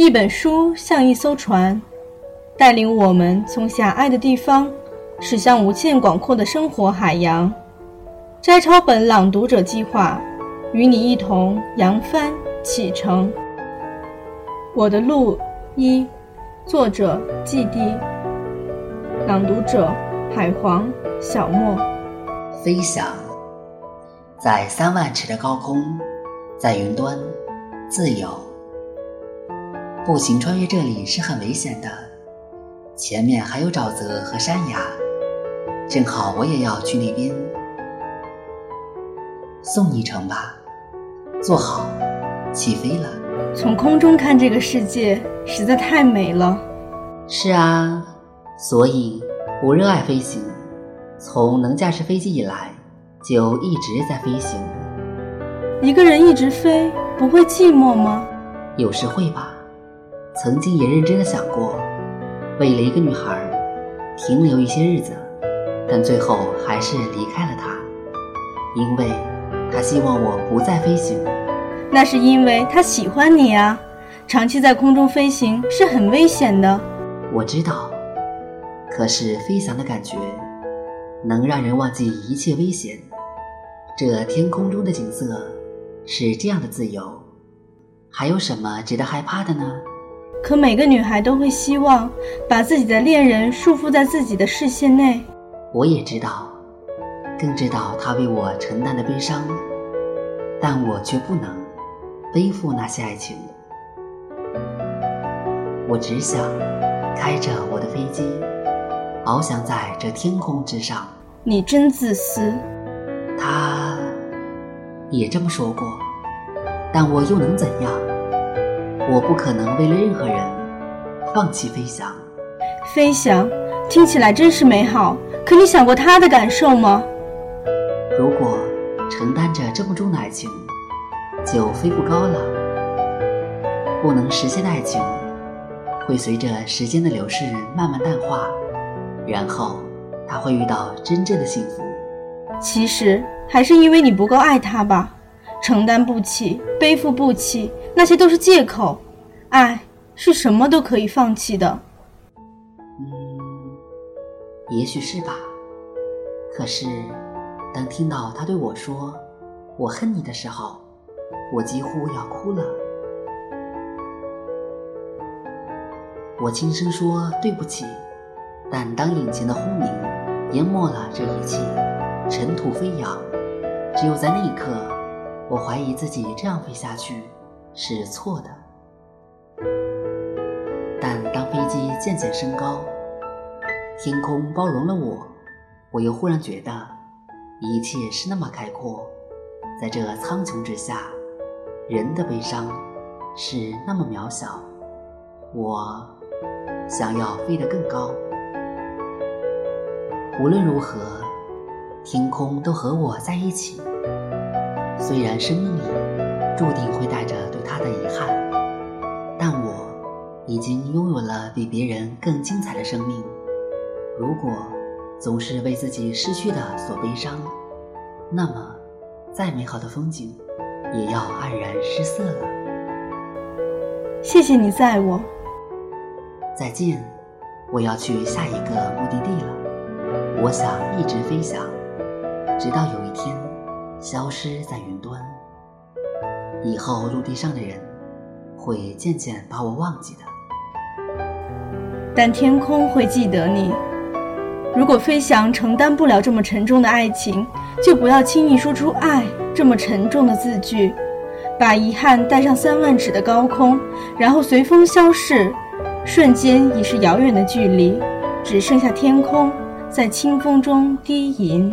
一本书像一艘船，带领我们从狭隘的地方驶向无限广阔的生活海洋。摘抄本朗读者计划，与你一同扬帆启程。我的路一，作者季地，朗读者海皇小莫。飞翔在三万尺的高空，在云端自由。步行穿越这里是很危险的，前面还有沼泽和山崖，正好我也要去那边。送你一程吧，坐好，起飞了。从空中看这个世界实在太美了。是啊，所以我热爱飞行，从能驾驶飞机以来，就一直在飞行。一个人一直飞，不会寂寞吗？有时会吧。曾经也认真的想过，为了一个女孩停留一些日子，但最后还是离开了她，因为她希望我不再飞行。那是因为她喜欢你啊！长期在空中飞行是很危险的。我知道，可是飞翔的感觉能让人忘记一切危险。这天空中的景色是这样的自由，还有什么值得害怕的呢？可每个女孩都会希望把自己的恋人束缚在自己的视线内。我也知道，更知道他为我承担的悲伤，但我却不能背负那些爱情。我只想开着我的飞机，翱翔在这天空之上。你真自私。他也这么说过，但我又能怎样？我不可能为了任何人放弃飞翔。飞翔听起来真是美好，可你想过他的感受吗？如果承担着这么重的爱情，就飞不高了。不能实现的爱情，会随着时间的流逝慢慢淡化，然后他会遇到真正的幸福。其实还是因为你不够爱他吧。承担不起，背负不起，那些都是借口。爱是什么都可以放弃的。嗯，也许是吧。可是，当听到他对我说“我恨你”的时候，我几乎要哭了。我轻声说对不起，但当引擎的轰鸣淹没了这一切，尘土飞扬，只有在那一刻。我怀疑自己这样飞下去是错的，但当飞机渐渐升高，天空包容了我，我又忽然觉得一切是那么开阔，在这苍穹之下，人的悲伤是那么渺小。我想要飞得更高，无论如何，天空都和我在一起。虽然生命里注定会带着他的遗憾，但我已经拥有了比别人更精彩的生命。如果总是为自己失去的所悲伤，那么再美好的风景也要黯然失色了。谢谢你在我，再见，我要去下一个目的地了。我想一直飞翔，直到有一天。消失在云端，以后陆地上的人会渐渐把我忘记的，但天空会记得你。如果飞翔承担不了这么沉重的爱情，就不要轻易说出“爱”这么沉重的字句，把遗憾带上三万尺的高空，然后随风消逝，瞬间已是遥远的距离，只剩下天空在清风中低吟。